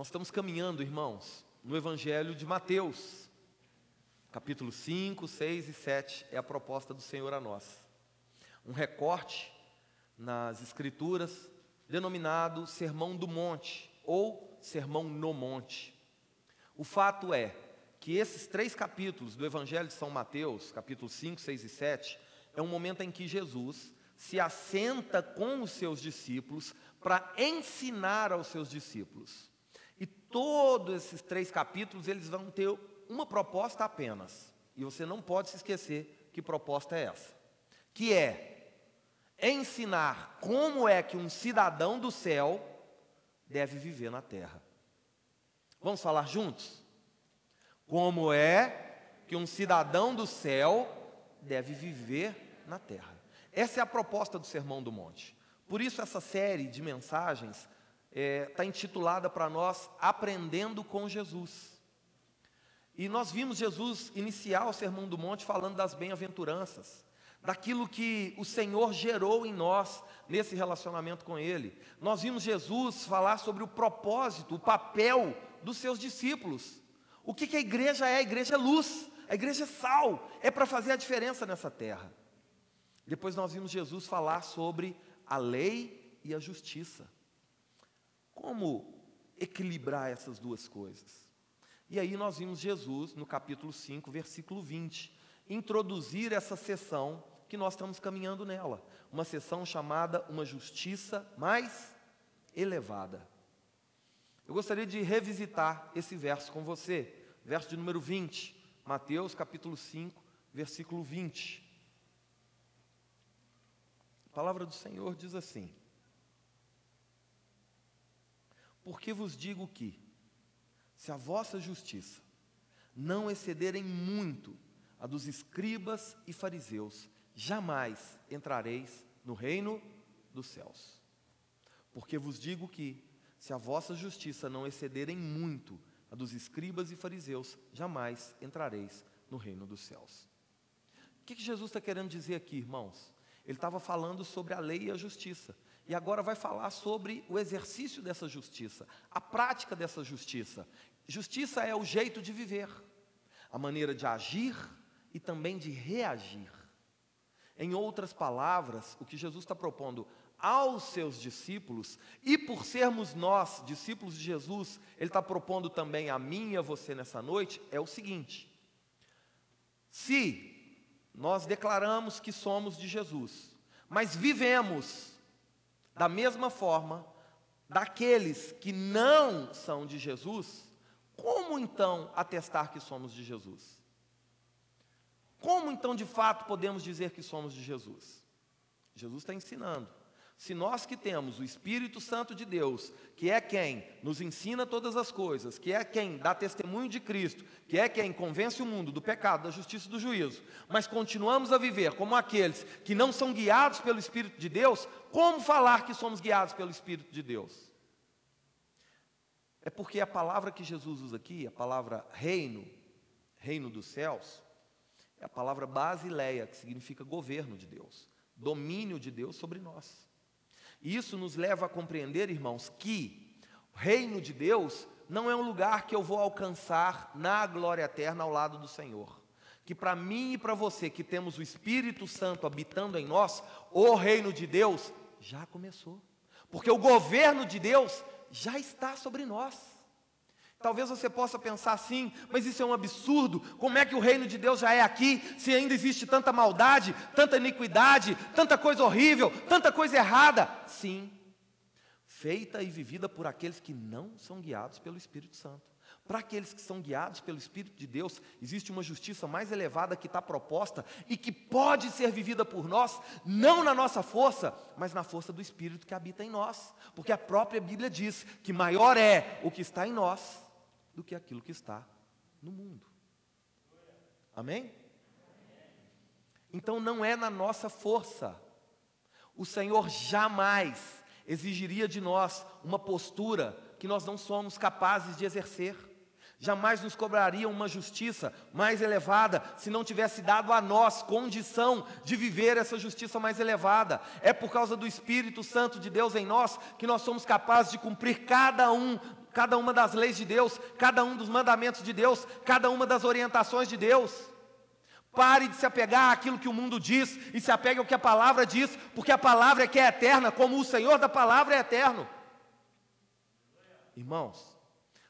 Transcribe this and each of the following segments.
Nós estamos caminhando, irmãos, no Evangelho de Mateus, capítulo 5, 6 e 7 é a proposta do Senhor a nós. Um recorte nas Escrituras denominado Sermão do Monte ou Sermão no Monte. O fato é que esses três capítulos do Evangelho de São Mateus, capítulos 5, 6 e 7, é um momento em que Jesus se assenta com os seus discípulos para ensinar aos seus discípulos. Todos esses três capítulos eles vão ter uma proposta apenas. E você não pode se esquecer que proposta é essa. Que é ensinar como é que um cidadão do céu deve viver na terra. Vamos falar juntos? Como é que um cidadão do céu deve viver na terra? Essa é a proposta do Sermão do Monte. Por isso, essa série de mensagens está é, tá intitulada para nós Aprendendo com Jesus. E nós vimos Jesus iniciar o Sermão do Monte falando das bem-aventuranças, daquilo que o Senhor gerou em nós nesse relacionamento com Ele. Nós vimos Jesus falar sobre o propósito, o papel dos seus discípulos. O que, que a igreja é? A igreja é luz, a igreja é sal, é para fazer a diferença nessa terra. Depois nós vimos Jesus falar sobre a lei e a justiça. Como equilibrar essas duas coisas? E aí nós vimos Jesus, no capítulo 5, versículo 20, introduzir essa sessão que nós estamos caminhando nela, uma sessão chamada Uma Justiça Mais Elevada. Eu gostaria de revisitar esse verso com você, verso de número 20, Mateus capítulo 5, versículo 20. A palavra do Senhor diz assim: Porque vos digo que, se a vossa justiça não excederem muito a dos escribas e fariseus, jamais entrareis no reino dos céus. Porque vos digo que, se a vossa justiça não excederem muito a dos escribas e fariseus, jamais entrareis no reino dos céus. O que, Jesus está querendo dizer aqui, irmãos? Ele estava falando sobre a lei e a justiça. E agora vai falar sobre o exercício dessa justiça, a prática dessa justiça. Justiça é o jeito de viver, a maneira de agir e também de reagir. Em outras palavras, o que Jesus está propondo aos seus discípulos, e por sermos nós, discípulos de Jesus, Ele está propondo também a mim e a você nessa noite, é o seguinte: se nós declaramos que somos de Jesus, mas vivemos da mesma forma daqueles que não são de Jesus, como então atestar que somos de Jesus? Como então de fato podemos dizer que somos de Jesus? Jesus está ensinando. Se nós que temos o Espírito Santo de Deus, que é quem nos ensina todas as coisas, que é quem dá testemunho de Cristo, que é quem convence o mundo do pecado, da justiça e do juízo, mas continuamos a viver como aqueles que não são guiados pelo Espírito de Deus, como falar que somos guiados pelo Espírito de Deus? É porque a palavra que Jesus usa aqui, a palavra reino, reino dos céus, é a palavra basileia, que significa governo de Deus, domínio de Deus sobre nós. Isso nos leva a compreender, irmãos, que o reino de Deus não é um lugar que eu vou alcançar na glória eterna ao lado do Senhor. Que para mim e para você que temos o Espírito Santo habitando em nós, o reino de Deus já começou. Porque o governo de Deus já está sobre nós. Talvez você possa pensar assim, mas isso é um absurdo. Como é que o reino de Deus já é aqui, se ainda existe tanta maldade, tanta iniquidade, tanta coisa horrível, tanta coisa errada? Sim, feita e vivida por aqueles que não são guiados pelo Espírito Santo. Para aqueles que são guiados pelo Espírito de Deus, existe uma justiça mais elevada que está proposta e que pode ser vivida por nós, não na nossa força, mas na força do Espírito que habita em nós. Porque a própria Bíblia diz que maior é o que está em nós do que aquilo que está no mundo. Amém? Então não é na nossa força. O Senhor jamais exigiria de nós uma postura que nós não somos capazes de exercer. Jamais nos cobraria uma justiça mais elevada se não tivesse dado a nós condição de viver essa justiça mais elevada. É por causa do Espírito Santo de Deus em nós que nós somos capazes de cumprir cada um cada uma das leis de Deus, cada um dos mandamentos de Deus, cada uma das orientações de Deus. Pare de se apegar àquilo que o mundo diz e se apegue ao que a palavra diz, porque a palavra é que é eterna, como o Senhor da palavra é eterno. Irmãos,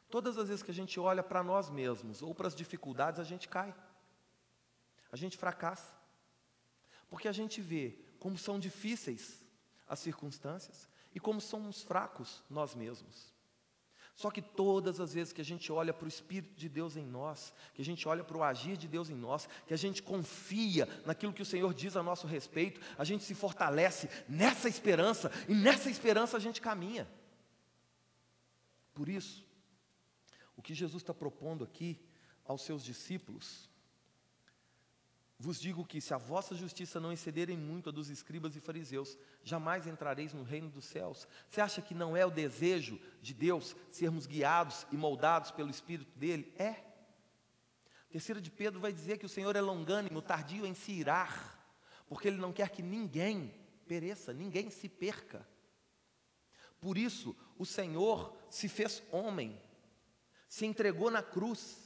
todas as vezes que a gente olha para nós mesmos ou para as dificuldades, a gente cai, a gente fracassa, porque a gente vê como são difíceis as circunstâncias e como somos fracos nós mesmos. Só que todas as vezes que a gente olha para o Espírito de Deus em nós, que a gente olha para o agir de Deus em nós, que a gente confia naquilo que o Senhor diz a nosso respeito, a gente se fortalece nessa esperança e nessa esperança a gente caminha. Por isso, o que Jesus está propondo aqui aos seus discípulos vos digo que, se a vossa justiça não excederem muito a dos escribas e fariseus, jamais entrareis no reino dos céus. Você acha que não é o desejo de Deus sermos guiados e moldados pelo Espírito dele? É. Terceira de Pedro vai dizer que o Senhor é longânimo, tardio em se irar, porque ele não quer que ninguém pereça, ninguém se perca. Por isso, o Senhor se fez homem, se entregou na cruz,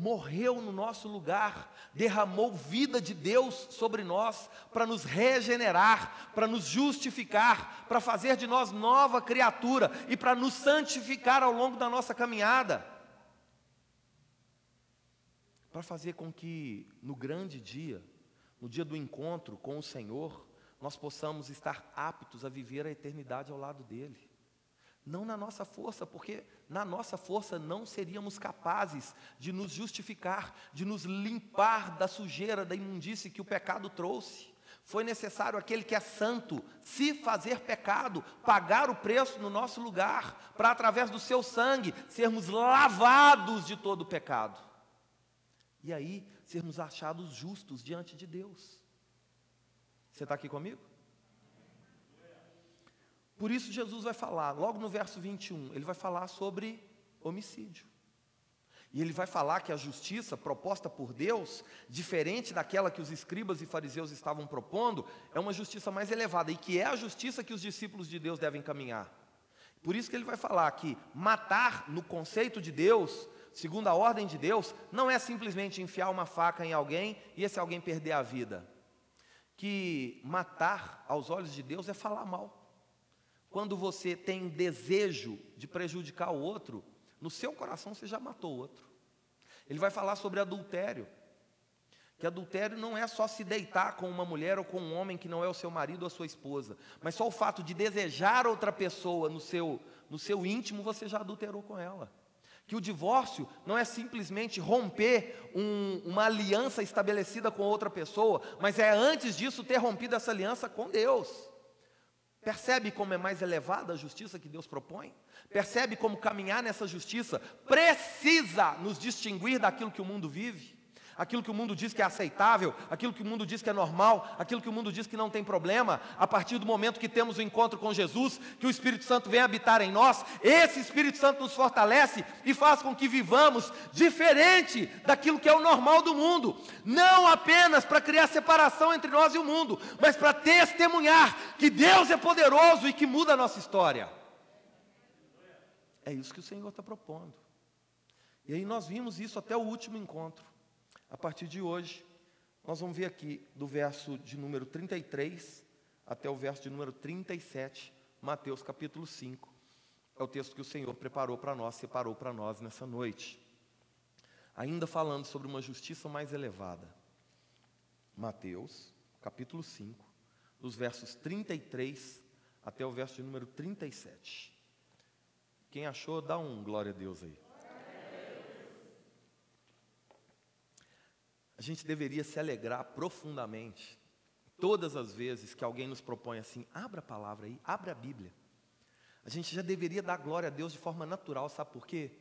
morreu no nosso lugar, derramou vida de Deus sobre nós para nos regenerar, para nos justificar, para fazer de nós nova criatura e para nos santificar ao longo da nossa caminhada. Para fazer com que no grande dia, no dia do encontro com o Senhor, nós possamos estar aptos a viver a eternidade ao lado dele. Não na nossa força, porque na nossa força não seríamos capazes de nos justificar, de nos limpar da sujeira, da imundície que o pecado trouxe. Foi necessário aquele que é santo se fazer pecado, pagar o preço no nosso lugar, para através do seu sangue sermos lavados de todo o pecado. E aí sermos achados justos diante de Deus. Você está aqui comigo? Por isso, Jesus vai falar, logo no verso 21, ele vai falar sobre homicídio. E ele vai falar que a justiça proposta por Deus, diferente daquela que os escribas e fariseus estavam propondo, é uma justiça mais elevada e que é a justiça que os discípulos de Deus devem caminhar. Por isso que ele vai falar que matar no conceito de Deus, segundo a ordem de Deus, não é simplesmente enfiar uma faca em alguém e esse alguém perder a vida. Que matar aos olhos de Deus é falar mal. Quando você tem desejo de prejudicar o outro, no seu coração você já matou o outro. Ele vai falar sobre adultério. Que adultério não é só se deitar com uma mulher ou com um homem que não é o seu marido ou a sua esposa, mas só o fato de desejar outra pessoa no seu, no seu íntimo, você já adulterou com ela. Que o divórcio não é simplesmente romper um, uma aliança estabelecida com outra pessoa, mas é antes disso ter rompido essa aliança com Deus. Percebe como é mais elevada a justiça que Deus propõe? Percebe como caminhar nessa justiça precisa nos distinguir daquilo que o mundo vive? Aquilo que o mundo diz que é aceitável, aquilo que o mundo diz que é normal, aquilo que o mundo diz que não tem problema, a partir do momento que temos o encontro com Jesus, que o Espírito Santo vem habitar em nós, esse Espírito Santo nos fortalece e faz com que vivamos diferente daquilo que é o normal do mundo, não apenas para criar separação entre nós e o mundo, mas para testemunhar que Deus é poderoso e que muda a nossa história. É isso que o Senhor está propondo. E aí nós vimos isso até o último encontro. A partir de hoje, nós vamos ver aqui do verso de número 33 até o verso de número 37, Mateus capítulo 5. É o texto que o Senhor preparou para nós, separou para nós nessa noite. Ainda falando sobre uma justiça mais elevada. Mateus, capítulo 5, dos versos 33 até o verso de número 37. Quem achou, dá um glória a Deus aí. A gente deveria se alegrar profundamente todas as vezes que alguém nos propõe assim, abra a palavra aí, abra a Bíblia. A gente já deveria dar glória a Deus de forma natural, sabe por quê?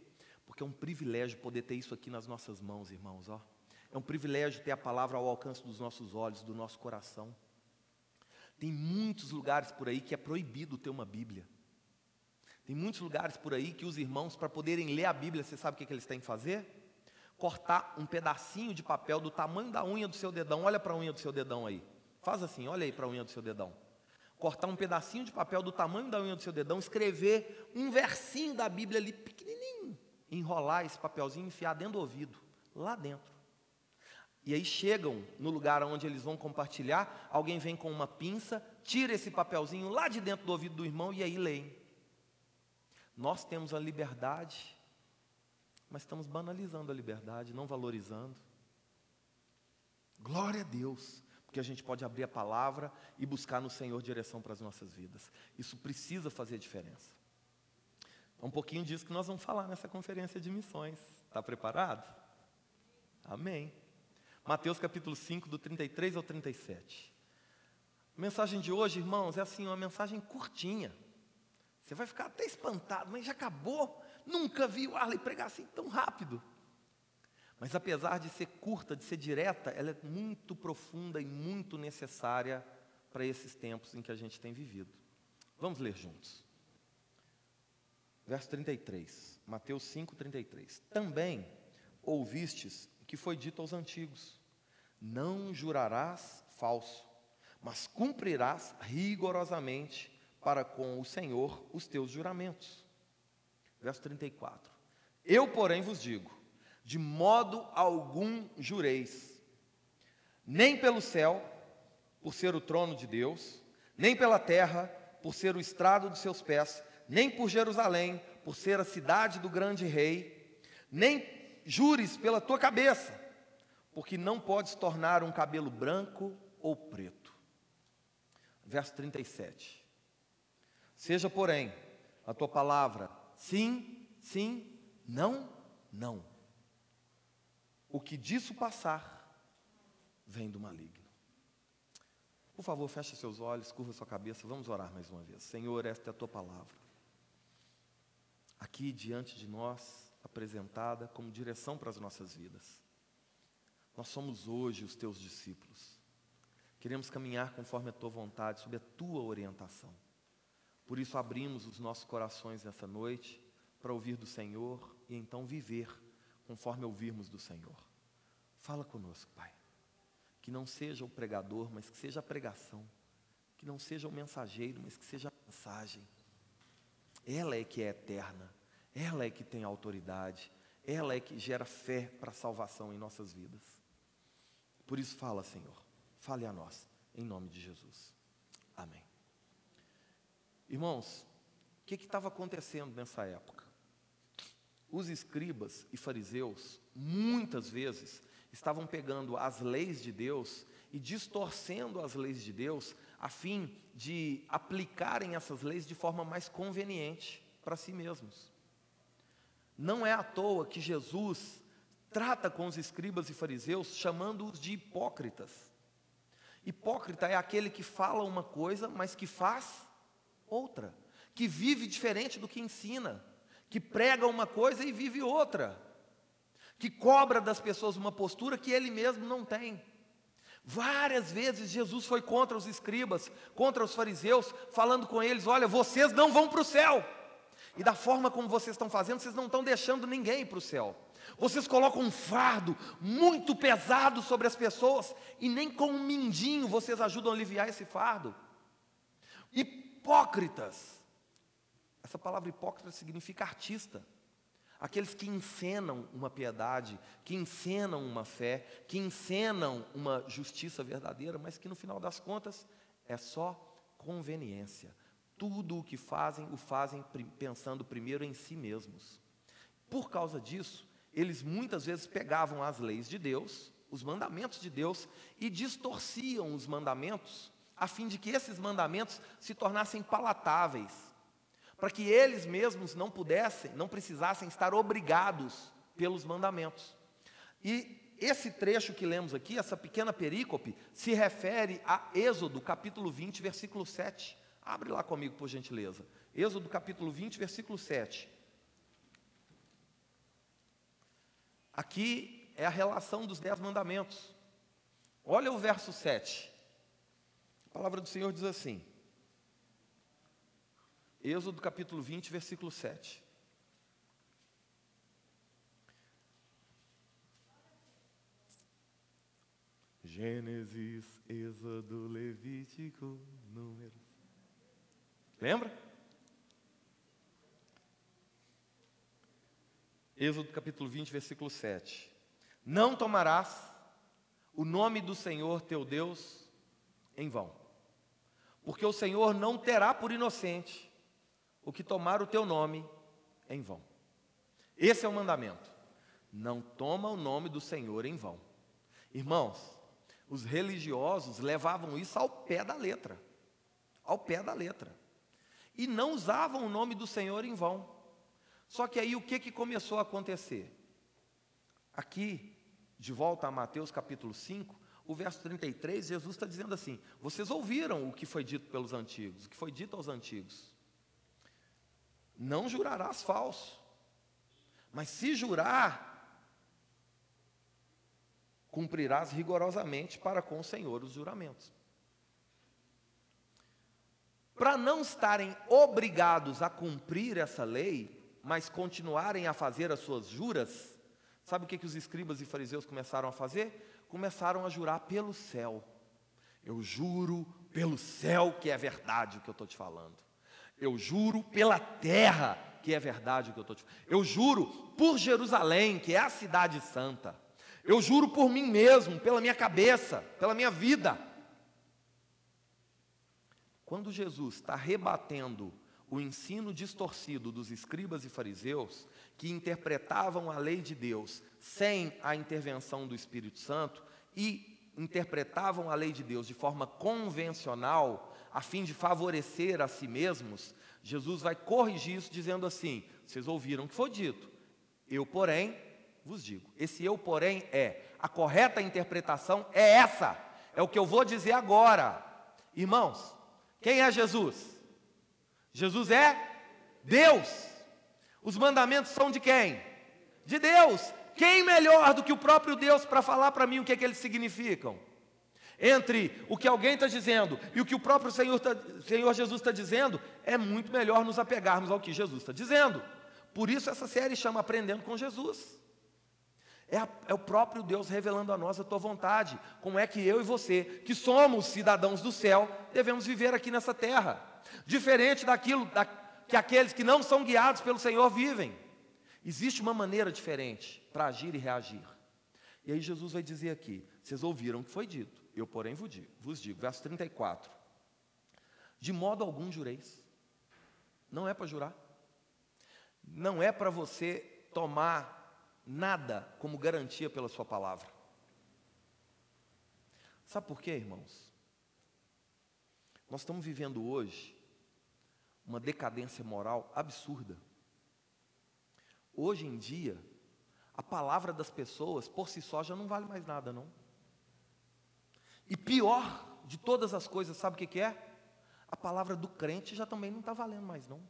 Porque é um privilégio poder ter isso aqui nas nossas mãos, irmãos, ó. É um privilégio ter a palavra ao alcance dos nossos olhos, do nosso coração. Tem muitos lugares por aí que é proibido ter uma Bíblia. Tem muitos lugares por aí que os irmãos, para poderem ler a Bíblia, você sabe o que, que eles têm que fazer? Cortar um pedacinho de papel do tamanho da unha do seu dedão. Olha para a unha do seu dedão aí. Faz assim, olha aí para a unha do seu dedão. cortar um pedacinho de papel do tamanho da unha do seu dedão, escrever um versinho da Bíblia ali pequenininho, enrolar esse papelzinho e enfiar dentro do ouvido, lá dentro. E aí chegam no lugar onde eles vão compartilhar, alguém vem com uma pinça, tira esse papelzinho lá de dentro do ouvido do irmão e aí leem. Nós temos a liberdade, mas estamos banalizando a liberdade, não valorizando. Glória a Deus, porque a gente pode abrir a palavra e buscar no Senhor direção para as nossas vidas. Isso precisa fazer diferença. É um pouquinho disso que nós vamos falar nessa conferência de missões. Está preparado? Amém. Mateus capítulo 5, do 33 ao 37. A mensagem de hoje, irmãos, é assim, uma mensagem curtinha. Você vai ficar até espantado, mas já acabou. Nunca vi o Arley pregar assim tão rápido. Mas apesar de ser curta, de ser direta, ela é muito profunda e muito necessária para esses tempos em que a gente tem vivido. Vamos ler juntos. Verso 33, Mateus 5, 33. Também ouvistes que foi dito aos antigos: Não jurarás falso, mas cumprirás rigorosamente para com o Senhor os teus juramentos. Verso 34. Eu, porém, vos digo: de modo algum jureis, nem pelo céu, por ser o trono de Deus, nem pela terra, por ser o estrado dos seus pés, nem por Jerusalém, por ser a cidade do grande rei, nem jures pela tua cabeça, porque não podes tornar um cabelo branco ou preto. Verso 37. Seja, porém, a tua palavra sim, sim, não, não. O que disso passar vem do maligno. Por favor, feche seus olhos, curva sua cabeça, vamos orar mais uma vez. Senhor, esta é a tua palavra. Aqui diante de nós, apresentada como direção para as nossas vidas. Nós somos hoje os teus discípulos. Queremos caminhar conforme a tua vontade, sob a tua orientação. Por isso abrimos os nossos corações nessa noite para ouvir do Senhor e então viver conforme ouvirmos do Senhor. Fala conosco, Pai. Que não seja o pregador, mas que seja a pregação. Que não seja o mensageiro, mas que seja a mensagem. Ela é que é eterna. Ela é que tem autoridade, ela é que gera fé para a salvação em nossas vidas. Por isso, fala, Senhor, fale a nós, em nome de Jesus. Amém. Irmãos, o que estava acontecendo nessa época? Os escribas e fariseus, muitas vezes, estavam pegando as leis de Deus e distorcendo as leis de Deus, a fim de aplicarem essas leis de forma mais conveniente para si mesmos. Não é à toa que Jesus trata com os escribas e fariseus chamando-os de hipócritas. Hipócrita é aquele que fala uma coisa, mas que faz outra, que vive diferente do que ensina, que prega uma coisa e vive outra, que cobra das pessoas uma postura que ele mesmo não tem. Várias vezes Jesus foi contra os escribas, contra os fariseus, falando com eles: olha, vocês não vão para o céu. E da forma como vocês estão fazendo, vocês não estão deixando ninguém para o céu. Vocês colocam um fardo muito pesado sobre as pessoas e nem com um mindinho vocês ajudam a aliviar esse fardo. Hipócritas. Essa palavra hipócrita significa artista. Aqueles que encenam uma piedade, que encenam uma fé, que encenam uma justiça verdadeira, mas que no final das contas é só conveniência, tudo o que fazem, o fazem pensando primeiro em si mesmos. Por causa disso, eles muitas vezes pegavam as leis de Deus, os mandamentos de Deus, e distorciam os mandamentos, a fim de que esses mandamentos se tornassem palatáveis, para que eles mesmos não pudessem, não precisassem estar obrigados pelos mandamentos. E esse trecho que lemos aqui, essa pequena perícope, se refere a Êxodo, capítulo 20, versículo 7. Abre lá comigo, por gentileza. Êxodo capítulo 20, versículo 7. Aqui é a relação dos dez mandamentos. Olha o verso 7. A palavra do Senhor diz assim. Êxodo capítulo 20, versículo 7. Gênesis, Êxodo, Levítico, Números. Lembra? Êxodo capítulo 20, versículo 7. Não tomarás o nome do Senhor teu Deus em vão, porque o Senhor não terá por inocente o que tomar o teu nome em vão. Esse é o mandamento. Não toma o nome do Senhor em vão. Irmãos, os religiosos levavam isso ao pé da letra. Ao pé da letra. E não usavam o nome do Senhor em vão. Só que aí o que, que começou a acontecer? Aqui, de volta a Mateus capítulo 5, o verso 33, Jesus está dizendo assim: Vocês ouviram o que foi dito pelos antigos, o que foi dito aos antigos. Não jurarás falso, mas se jurar, cumprirás rigorosamente para com o Senhor os juramentos. Para não estarem obrigados a cumprir essa lei, mas continuarem a fazer as suas juras, sabe o que, que os escribas e fariseus começaram a fazer? Começaram a jurar pelo céu. Eu juro pelo céu que é verdade o que eu estou te falando. Eu juro pela terra que é verdade o que eu estou te falando. Eu juro por Jerusalém, que é a cidade santa. Eu juro por mim mesmo, pela minha cabeça, pela minha vida. Quando Jesus está rebatendo o ensino distorcido dos escribas e fariseus, que interpretavam a lei de Deus sem a intervenção do Espírito Santo e interpretavam a lei de Deus de forma convencional, a fim de favorecer a si mesmos, Jesus vai corrigir isso dizendo assim: vocês ouviram o que foi dito, eu, porém, vos digo. Esse eu, porém, é a correta interpretação é essa. É o que eu vou dizer agora. Irmãos, quem é Jesus? Jesus é Deus. Os mandamentos são de quem? De Deus. Quem melhor do que o próprio Deus para falar para mim o que, é que eles significam? Entre o que alguém está dizendo e o que o próprio Senhor, tá, Senhor Jesus está dizendo, é muito melhor nos apegarmos ao que Jesus está dizendo. Por isso essa série chama Aprendendo com Jesus. É, a, é, o próprio Deus revelando a nós a tua vontade. Como é que eu e você, que somos cidadãos do céu, devemos viver aqui nessa terra. Diferente daquilo da, que aqueles que não são guiados pelo Senhor vivem. Existe uma maneira diferente para agir e reagir. E aí Jesus vai dizer aqui: vocês ouviram o que foi dito, eu, porém, vos digo, vos digo verso 34. De modo algum jureis. Não é para jurar. Não é para você tomar nada como garantia pela sua palavra. Sabe por quê, irmãos? Nós estamos vivendo hoje uma decadência moral absurda. Hoje em dia, a palavra das pessoas por si só já não vale mais nada, não. E pior de todas as coisas, sabe o que, é? A palavra do crente já também não está valendo mais, não.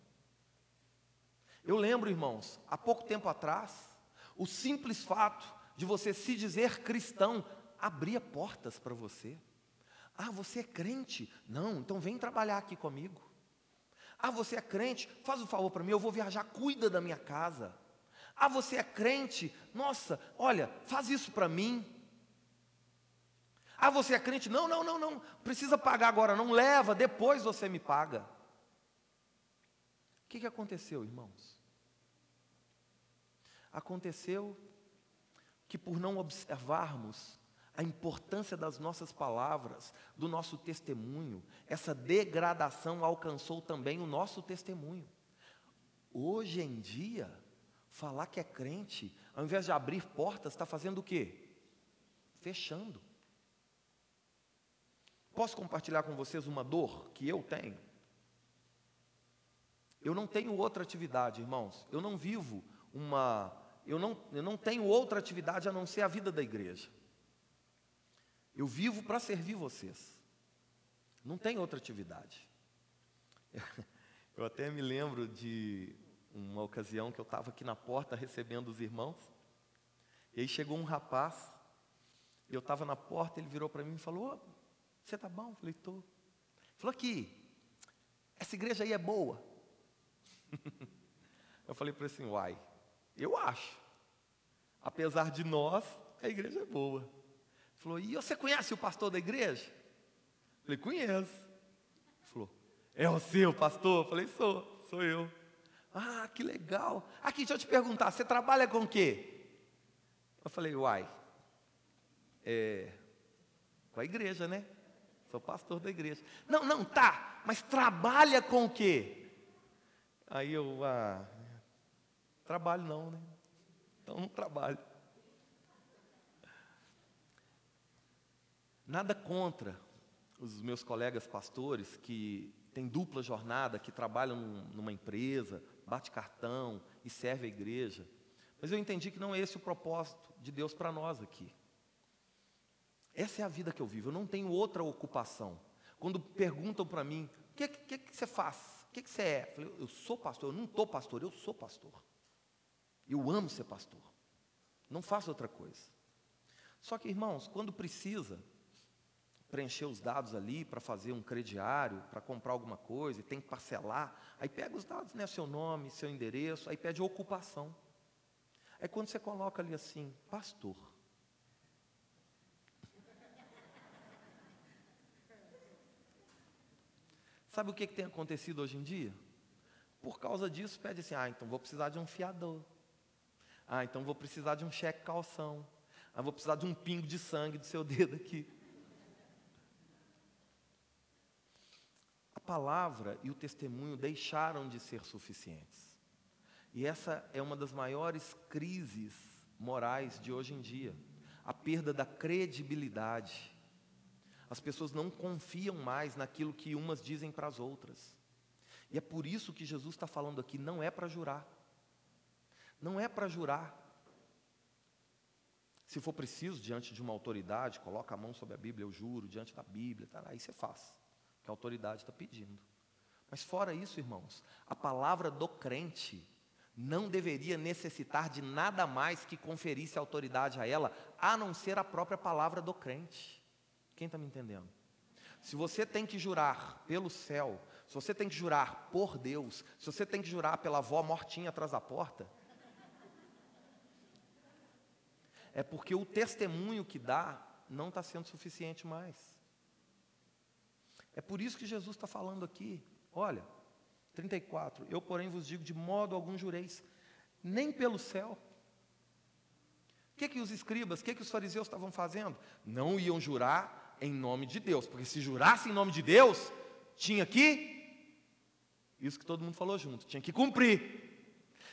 Eu lembro, irmãos, há pouco tempo atrás, o simples fato de você se dizer cristão abria portas para você. Ah, você é crente? Não, então vem trabalhar aqui comigo. Ah, você é crente? Faz um favor para mim, eu vou viajar, cuida da minha casa. Ah, você é crente? Nossa, olha, faz isso para mim. Ah, você é crente? Não, não, não, não. Precisa pagar agora, não leva, depois você me paga. O que, que aconteceu, irmãos? Aconteceu que, por não observarmos a importância das nossas palavras, do nosso testemunho, essa degradação alcançou também o nosso testemunho. Hoje em dia, falar que é crente, ao invés de abrir portas, está fazendo o quê? Fechando. Posso compartilhar com vocês uma dor que eu tenho? Eu não tenho outra atividade, irmãos. Eu não vivo uma. Eu não, eu não tenho outra atividade a não ser a vida da igreja. Eu vivo para servir vocês. Não tem outra atividade. Eu até me lembro de uma ocasião que eu estava aqui na porta recebendo os irmãos. E aí chegou um rapaz. Eu estava na porta, ele virou para mim e falou: Você está bom? Eu falei: Estou. Falou aqui, essa igreja aí é boa. eu falei para ele assim: Uai, eu acho. Apesar de nós, a igreja é boa. Falou, e você conhece o pastor da igreja? Falei, conheço. Falou, É o seu pastor? Eu falei, sou, sou eu. Ah, que legal. Aqui, deixa eu te perguntar, você trabalha com o quê? Eu falei, uai, é, com a igreja, né? Sou pastor da igreja. Não, não, tá, mas trabalha com o quê? Aí eu, ah, trabalho não, né? Então não trabalho. Nada contra os meus colegas pastores que têm dupla jornada, que trabalham numa empresa, bate cartão e serve a igreja. Mas eu entendi que não é esse o propósito de Deus para nós aqui. Essa é a vida que eu vivo, eu não tenho outra ocupação. Quando perguntam para mim, o que, que, que, você faz? O que, que você é? Eu falei, eu sou pastor, eu não estou pastor, eu sou pastor. Eu amo ser pastor. Não faço outra coisa. Só que, irmãos, quando precisa preencher os dados ali para fazer um crediário, para comprar alguma coisa, e tem que parcelar, aí pega os dados, né, seu nome, seu endereço, aí pede ocupação. Aí quando você coloca ali assim, pastor. Sabe o que, que tem acontecido hoje em dia? Por causa disso, pede assim: ah, então vou precisar de um fiador. Ah, então vou precisar de um cheque calção. Ah, vou precisar de um pingo de sangue do seu dedo aqui. Palavra e o testemunho deixaram de ser suficientes. E essa é uma das maiores crises morais de hoje em dia a perda da credibilidade. As pessoas não confiam mais naquilo que umas dizem para as outras. E é por isso que Jesus está falando aqui: não é para jurar. Não é para jurar. Se for preciso, diante de uma autoridade, coloca a mão sobre a Bíblia, eu juro, diante da Bíblia, tá, aí você faz, que a autoridade está pedindo. Mas fora isso, irmãos, a palavra do crente não deveria necessitar de nada mais que conferisse autoridade a ela, a não ser a própria palavra do crente. Quem está me entendendo? Se você tem que jurar pelo céu, se você tem que jurar por Deus, se você tem que jurar pela avó mortinha atrás da porta, é porque o testemunho que dá não está sendo suficiente mais. É por isso que Jesus está falando aqui: olha, 34, eu, porém, vos digo: de modo algum jureis, nem pelo céu. O que, que os escribas, o que, que os fariseus estavam fazendo? Não iam jurar em nome de Deus, porque se jurasse em nome de Deus, tinha que, isso que todo mundo falou junto, tinha que cumprir.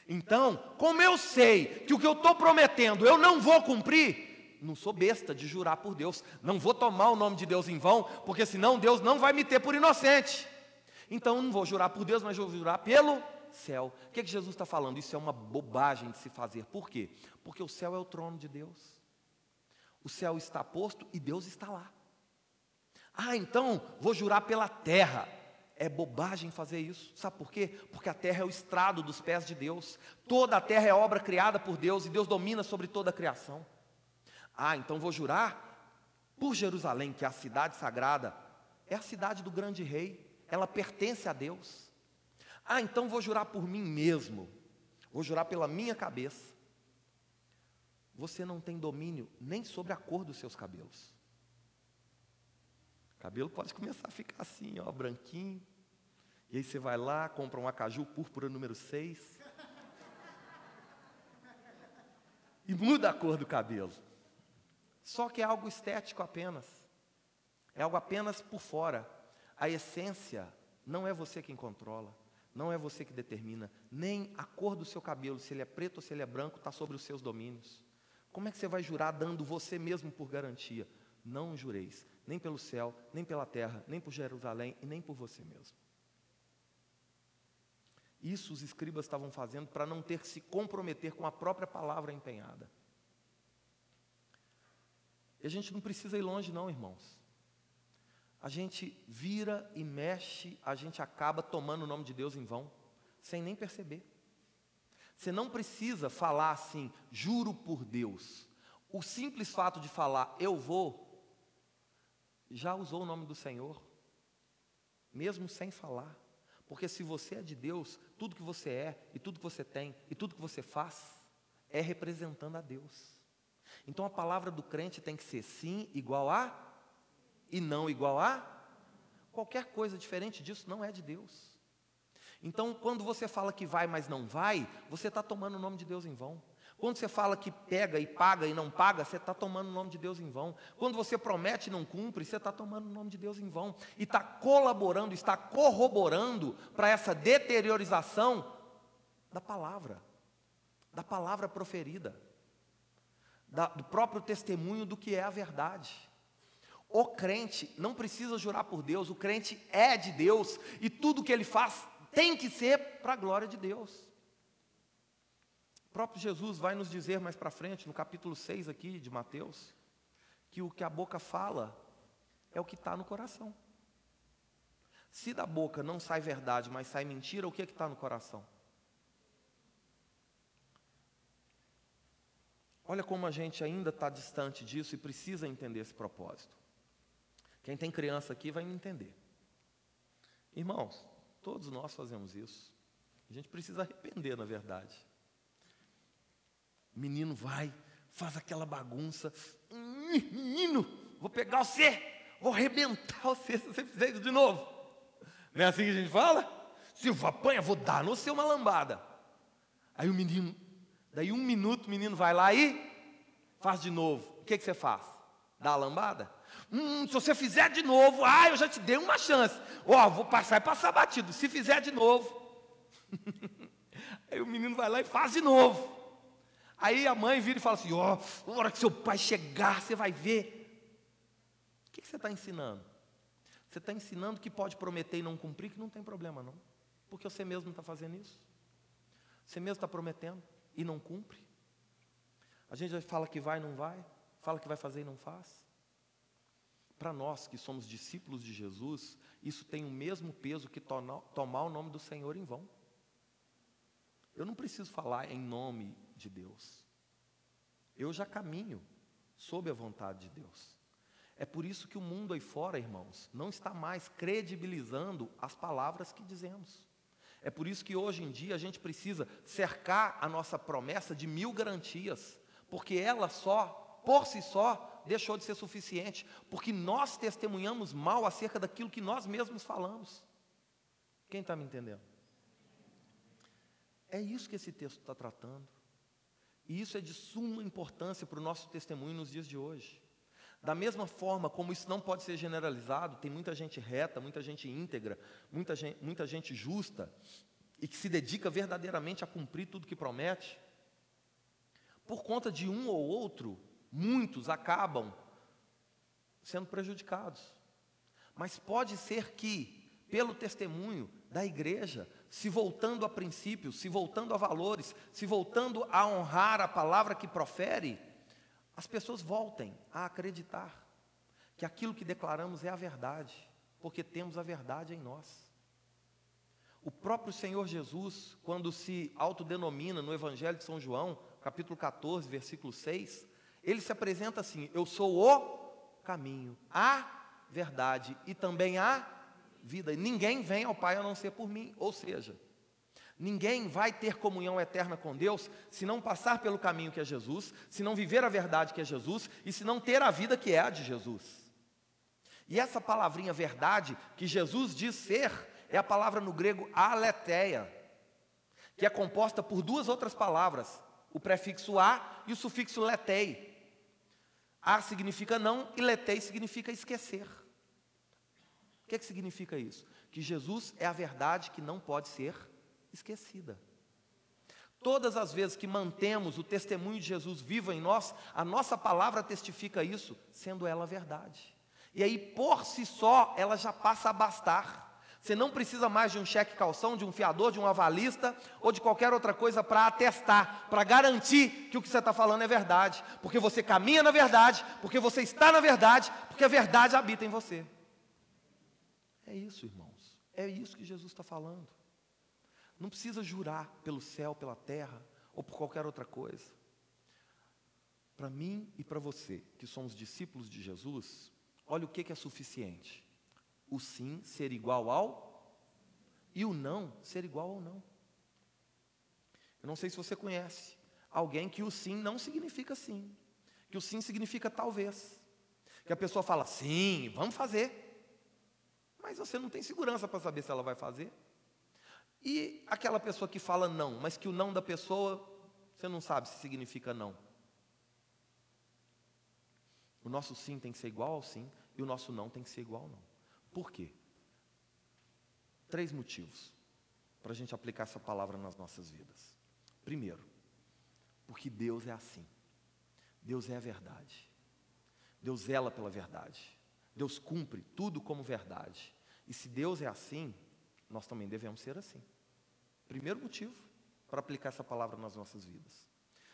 Então, como eu sei que o que eu estou prometendo eu não vou cumprir, não sou besta de jurar por Deus, não vou tomar o nome de Deus em vão, porque senão Deus não vai me ter por inocente. Então, não vou jurar por Deus, mas vou jurar pelo céu. O que, é que Jesus está falando? Isso é uma bobagem de se fazer. Por quê? Porque o céu é o trono de Deus. O céu está posto e Deus está lá. Ah, então vou jurar pela terra. É bobagem fazer isso. Sabe por quê? Porque a terra é o estrado dos pés de Deus. Toda a terra é obra criada por Deus e Deus domina sobre toda a criação. Ah, então vou jurar por Jerusalém, que é a cidade sagrada, é a cidade do grande rei, ela pertence a Deus. Ah, então vou jurar por mim mesmo, vou jurar pela minha cabeça. Você não tem domínio nem sobre a cor dos seus cabelos. O cabelo pode começar a ficar assim, ó, branquinho. E aí você vai lá, compra um acaju púrpura número 6. E muda a cor do cabelo. Só que é algo estético apenas. É algo apenas por fora. A essência não é você quem controla, não é você que determina, nem a cor do seu cabelo, se ele é preto ou se ele é branco, está sobre os seus domínios. Como é que você vai jurar dando você mesmo por garantia? Não jureis, nem pelo céu, nem pela terra, nem por Jerusalém e nem por você mesmo. Isso os escribas estavam fazendo para não ter que se comprometer com a própria palavra empenhada. E a gente não precisa ir longe, não, irmãos. A gente vira e mexe, a gente acaba tomando o nome de Deus em vão, sem nem perceber. Você não precisa falar assim, juro por Deus. O simples fato de falar, eu vou, já usou o nome do Senhor, mesmo sem falar. Porque se você é de Deus, tudo que você é, e tudo que você tem, e tudo que você faz, é representando a Deus. Então a palavra do crente tem que ser sim igual a e não igual a. Qualquer coisa diferente disso não é de Deus. Então, quando você fala que vai, mas não vai, você está tomando o nome de Deus em vão. Quando você fala que pega e paga e não paga, você está tomando o nome de Deus em vão. Quando você promete e não cumpre, você está tomando o nome de Deus em vão. E está colaborando, está corroborando para essa deteriorização da palavra, da palavra proferida, da, do próprio testemunho do que é a verdade. O crente não precisa jurar por Deus, o crente é de Deus e tudo que ele faz tem que ser para a glória de Deus próprio Jesus vai nos dizer mais para frente, no capítulo 6 aqui de Mateus, que o que a boca fala é o que está no coração. Se da boca não sai verdade, mas sai mentira, o que é está no coração? Olha como a gente ainda está distante disso e precisa entender esse propósito. Quem tem criança aqui vai me entender. Irmãos, todos nós fazemos isso. A gente precisa arrepender, na verdade. Menino vai, faz aquela bagunça. Menino, vou pegar você, vou arrebentar você se você fizer isso de novo. Não é assim que a gente fala? Se eu apanha, vou dar no seu uma lambada. Aí o menino, daí um minuto o menino vai lá e faz de novo. O que, que você faz? Dá a lambada? Hum, se você fizer de novo, ah, eu já te dei uma chance. Ó, oh, vou passar e passar batido. Se fizer de novo. Aí o menino vai lá e faz de novo. Aí a mãe vira e fala assim: Ó, oh, hora que seu pai chegar, você vai ver. O que, você está ensinando? Você está ensinando que pode prometer e não cumprir, que não tem problema não. Porque você mesmo está fazendo isso. Você mesmo está prometendo e não cumpre. A gente fala que vai e não vai, fala que vai fazer e não faz. Para nós que somos discípulos de Jesus, isso tem o mesmo peso que tomar o nome do Senhor em vão. Eu não preciso falar em nome de Deus. Eu já caminho sob a vontade de Deus. É por isso que o mundo aí fora, irmãos, não está mais credibilizando as palavras que dizemos. É por isso que hoje em dia a gente precisa cercar a nossa promessa de mil garantias, porque ela só, por si só, deixou de ser suficiente, porque nós testemunhamos mal acerca daquilo que nós mesmos falamos. Quem está me entendendo? É isso que esse texto está tratando. E isso é de suma importância para o nosso testemunho nos dias de hoje. Da mesma forma como isso não pode ser generalizado, tem muita gente reta, muita gente íntegra, muita gente, muita gente justa e que se dedica verdadeiramente a cumprir tudo que promete. Por conta de um ou outro, muitos acabam sendo prejudicados. Mas pode ser que, pelo testemunho da igreja, se voltando a princípios, se voltando a valores, se voltando a honrar a palavra que profere, as pessoas voltem a acreditar que aquilo que declaramos é a verdade, porque temos a verdade em nós. O próprio Senhor Jesus, quando se autodenomina no Evangelho de São João, capítulo 14, versículo 6, ele se apresenta assim: Eu sou o caminho, a verdade e também a vida. Ninguém vem ao Pai a não ser por mim. Ou seja, ninguém vai ter comunhão eterna com Deus se não passar pelo caminho que é Jesus, se não viver a verdade que é Jesus e se não ter a vida que é a de Jesus. E essa palavrinha verdade que Jesus diz ser é a palavra no grego aletheia, que é composta por duas outras palavras, o prefixo a e o sufixo letei. A significa não e letei significa esquecer. O que, é que significa isso? Que Jesus é a verdade que não pode ser esquecida. Todas as vezes que mantemos o testemunho de Jesus vivo em nós, a nossa palavra testifica isso, sendo ela verdade. E aí, por si só, ela já passa a bastar. Você não precisa mais de um cheque calção, de um fiador, de um avalista ou de qualquer outra coisa para atestar, para garantir que o que você está falando é verdade. Porque você caminha na verdade, porque você está na verdade, porque a verdade habita em você. É isso, irmãos. É isso que Jesus está falando. Não precisa jurar pelo céu, pela terra ou por qualquer outra coisa. Para mim e para você, que somos discípulos de Jesus, olha o que, que é suficiente: o sim ser igual ao e o não ser igual ao não. Eu não sei se você conhece alguém que o sim não significa sim, que o sim significa talvez. Que a pessoa fala sim, vamos fazer, mas você não tem segurança para saber se ela vai fazer. E aquela pessoa que fala não, mas que o não da pessoa, você não sabe se significa não. O nosso sim tem que ser igual ao sim, e o nosso não tem que ser igual ao não. Por quê? Três motivos para a gente aplicar essa palavra nas nossas vidas. Primeiro, porque Deus é assim. Deus é a verdade. Deus zela pela verdade. Deus cumpre tudo como verdade. E se Deus é assim, nós também devemos ser assim. Primeiro motivo para aplicar essa palavra nas nossas vidas.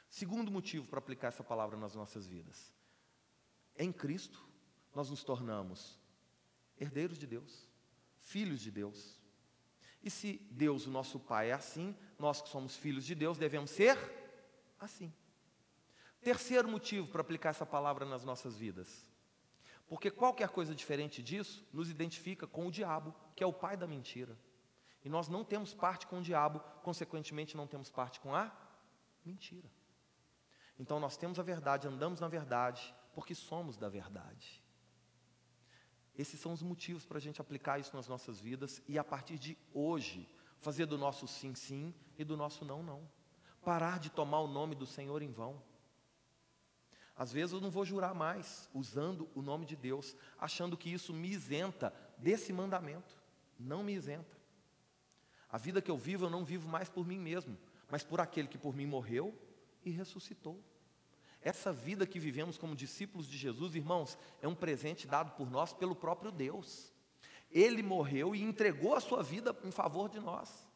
Segundo motivo para aplicar essa palavra nas nossas vidas. Em Cristo, nós nos tornamos herdeiros de Deus, filhos de Deus. E se Deus, o nosso Pai, é assim, nós que somos filhos de Deus devemos ser assim. Terceiro motivo para aplicar essa palavra nas nossas vidas. Porque qualquer coisa diferente disso nos identifica com o diabo, que é o pai da mentira. E nós não temos parte com o diabo, consequentemente, não temos parte com a mentira. Então nós temos a verdade, andamos na verdade, porque somos da verdade. Esses são os motivos para a gente aplicar isso nas nossas vidas e a partir de hoje, fazer do nosso sim, sim e do nosso não, não. Parar de tomar o nome do Senhor em vão. Às vezes eu não vou jurar mais, usando o nome de Deus, achando que isso me isenta desse mandamento. Não me isenta. A vida que eu vivo, eu não vivo mais por mim mesmo, mas por aquele que por mim morreu e ressuscitou. Essa vida que vivemos como discípulos de Jesus, irmãos, é um presente dado por nós pelo próprio Deus. Ele morreu e entregou a sua vida em favor de nós.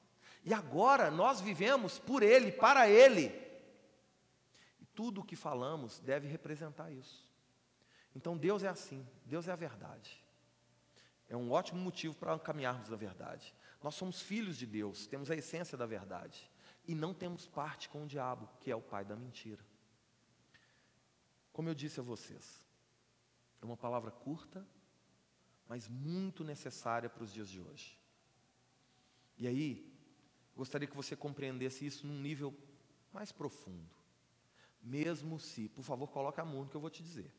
E agora nós vivemos por Ele, para Ele. E tudo o que falamos deve representar isso. Então Deus é assim, Deus é a verdade. É um ótimo motivo para caminharmos na verdade. Nós somos filhos de Deus, temos a essência da verdade. E não temos parte com o diabo, que é o pai da mentira. Como eu disse a vocês, é uma palavra curta, mas muito necessária para os dias de hoje. E aí, gostaria que você compreendesse isso num nível mais profundo. Mesmo se, por favor, coloque a mão no que eu vou te dizer.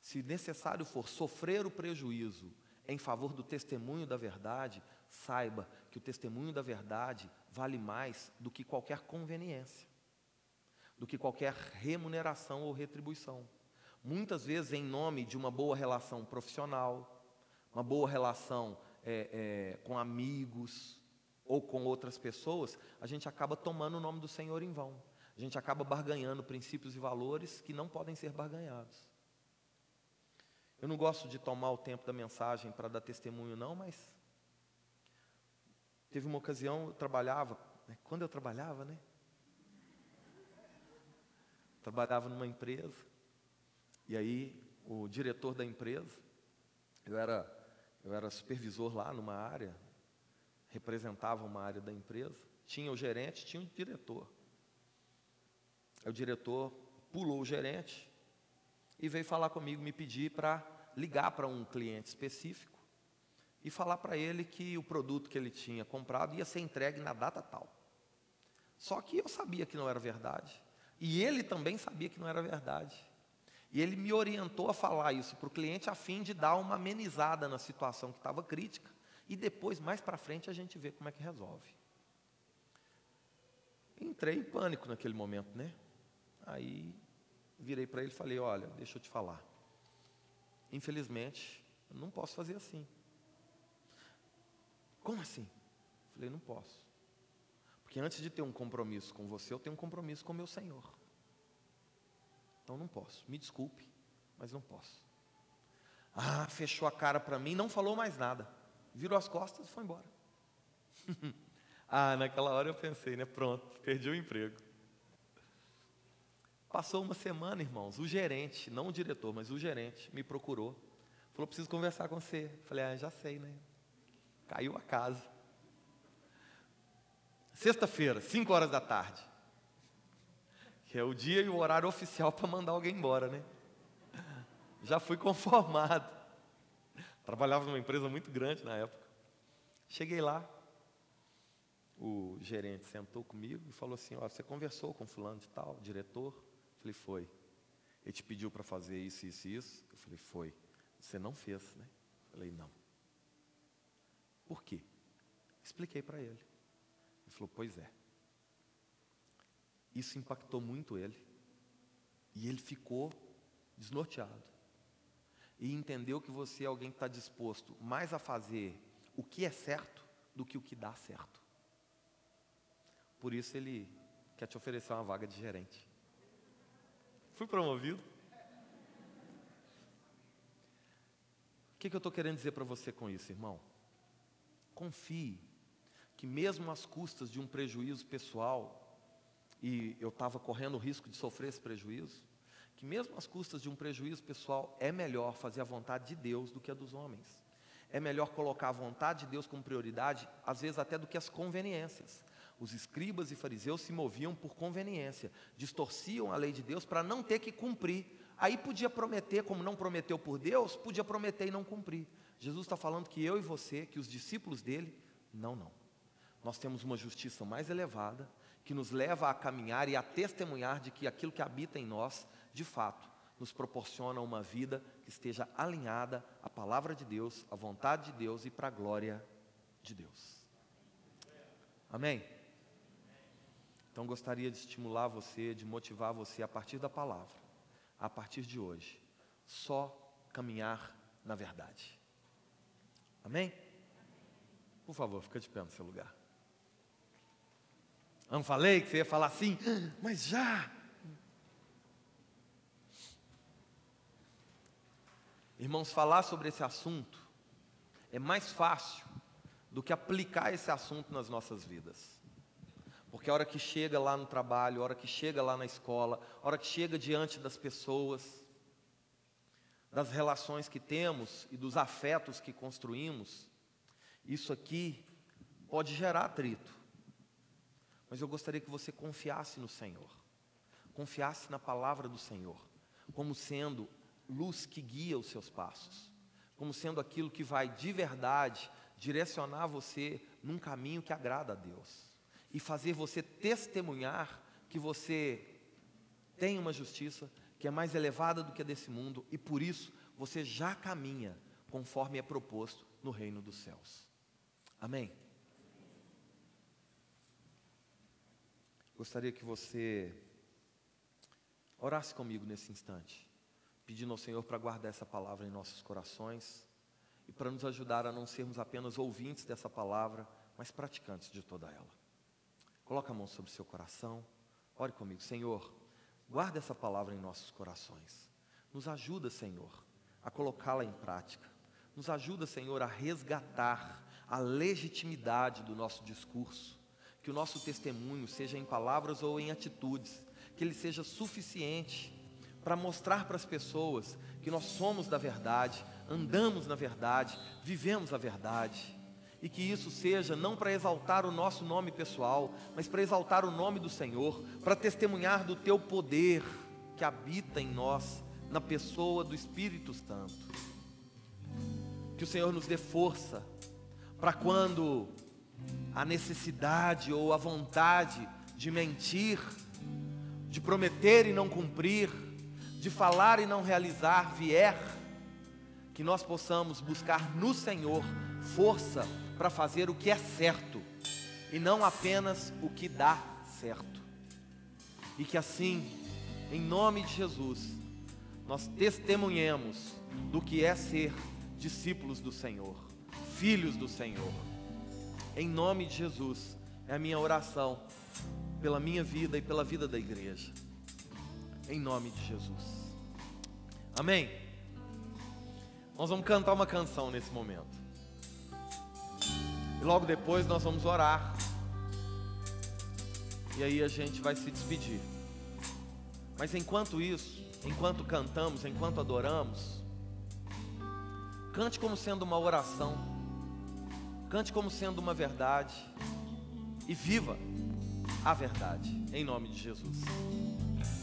Se necessário for sofrer o prejuízo em favor do testemunho da verdade, saiba que o testemunho da verdade vale mais do que qualquer conveniência, do que qualquer remuneração ou retribuição. Muitas vezes, em nome de uma boa relação profissional, uma boa relação é, é, com amigos ou com outras pessoas, a gente acaba tomando o nome do Senhor em vão. A gente acaba barganhando princípios e valores que não podem ser barganhados. Eu não gosto de tomar o tempo da mensagem para dar testemunho, não, mas teve uma ocasião, eu trabalhava, né, quando eu trabalhava, né? Trabalhava numa empresa, e aí o diretor da empresa, eu era, eu era supervisor lá numa área, representava uma área da empresa, tinha o gerente, tinha o diretor. Aí o diretor pulou o gerente e veio falar comigo, me pedir para ligar para um cliente específico e falar para ele que o produto que ele tinha comprado ia ser entregue na data tal. Só que eu sabia que não era verdade. E ele também sabia que não era verdade. E ele me orientou a falar isso para o cliente a fim de dar uma amenizada na situação que estava crítica. E depois, mais para frente, a gente vê como é que resolve. Entrei em pânico naquele momento, né? Aí virei para ele e falei: Olha, deixa eu te falar. Infelizmente, eu não posso fazer assim. Como assim? Falei, não posso. Porque antes de ter um compromisso com você, eu tenho um compromisso com o meu Senhor. Então não posso. Me desculpe, mas não posso. Ah, fechou a cara para mim, não falou mais nada. Virou as costas e foi embora. ah, naquela hora eu pensei, né? Pronto, perdi o emprego. Passou uma semana, irmãos, o gerente, não o diretor, mas o gerente, me procurou. Falou, preciso conversar com você. Falei, ah, já sei, né? Caiu a casa. Sexta-feira, 5 horas da tarde. Que é o dia e o horário oficial para mandar alguém embora, né? Já fui conformado. Trabalhava numa empresa muito grande na época. Cheguei lá, o gerente sentou comigo e falou assim: Ó, você conversou com fulano de tal, diretor? Falei, foi. Ele te pediu para fazer isso, isso e isso? Eu falei, foi. Você não fez, né? Falei, não. Por quê? Expliquei para ele. Ele falou: Pois é. Isso impactou muito ele. E ele ficou desnorteado. E entendeu que você é alguém que está disposto mais a fazer o que é certo do que o que dá certo. Por isso ele quer te oferecer uma vaga de gerente. Fui promovido. O que, que eu estou querendo dizer para você com isso, irmão? Confie que, mesmo às custas de um prejuízo pessoal, e eu estava correndo o risco de sofrer esse prejuízo, que, mesmo às custas de um prejuízo pessoal, é melhor fazer a vontade de Deus do que a dos homens. É melhor colocar a vontade de Deus como prioridade, às vezes até do que as conveniências. Os escribas e fariseus se moviam por conveniência, distorciam a lei de Deus para não ter que cumprir. Aí podia prometer, como não prometeu por Deus, podia prometer e não cumprir. Jesus está falando que eu e você, que os discípulos dele, não, não. Nós temos uma justiça mais elevada, que nos leva a caminhar e a testemunhar de que aquilo que habita em nós, de fato, nos proporciona uma vida que esteja alinhada à palavra de Deus, à vontade de Deus e para a glória de Deus. Amém? Então gostaria de estimular você, de motivar você a partir da palavra, a partir de hoje, só caminhar na verdade. Amém? Por favor, fica de pé no seu lugar. Não falei que você ia falar assim, mas já. Irmãos, falar sobre esse assunto é mais fácil do que aplicar esse assunto nas nossas vidas. Porque a hora que chega lá no trabalho, a hora que chega lá na escola, a hora que chega diante das pessoas, das relações que temos e dos afetos que construímos, isso aqui pode gerar atrito. Mas eu gostaria que você confiasse no Senhor, confiasse na palavra do Senhor, como sendo luz que guia os seus passos, como sendo aquilo que vai de verdade direcionar você num caminho que agrada a Deus e fazer você testemunhar que você tem uma justiça que é mais elevada do que a desse mundo e por isso você já caminha conforme é proposto no reino dos céus. Amém? Gostaria que você orasse comigo nesse instante, pedindo ao Senhor para guardar essa palavra em nossos corações e para nos ajudar a não sermos apenas ouvintes dessa palavra, mas praticantes de toda ela. Coloque a mão sobre o seu coração, ore comigo, Senhor, guarda essa palavra em nossos corações. Nos ajuda, Senhor, a colocá-la em prática. Nos ajuda, Senhor, a resgatar a legitimidade do nosso discurso que o nosso testemunho, seja em palavras ou em atitudes, que ele seja suficiente para mostrar para as pessoas que nós somos da verdade, andamos na verdade, vivemos a verdade. E que isso seja não para exaltar o nosso nome pessoal, mas para exaltar o nome do Senhor, para testemunhar do teu poder que habita em nós, na pessoa do Espírito Santo. Que o Senhor nos dê força para quando a necessidade ou a vontade de mentir, de prometer e não cumprir, de falar e não realizar vier, que nós possamos buscar no Senhor força para fazer o que é certo e não apenas o que dá certo. E que assim, em nome de Jesus, nós testemunhemos do que é ser discípulos do Senhor, filhos do Senhor em nome de Jesus, é a minha oração pela minha vida e pela vida da igreja. Em nome de Jesus. Amém? Nós vamos cantar uma canção nesse momento. E logo depois nós vamos orar. E aí a gente vai se despedir. Mas enquanto isso, enquanto cantamos, enquanto adoramos, cante como sendo uma oração Cante como sendo uma verdade e viva a verdade, em nome de Jesus.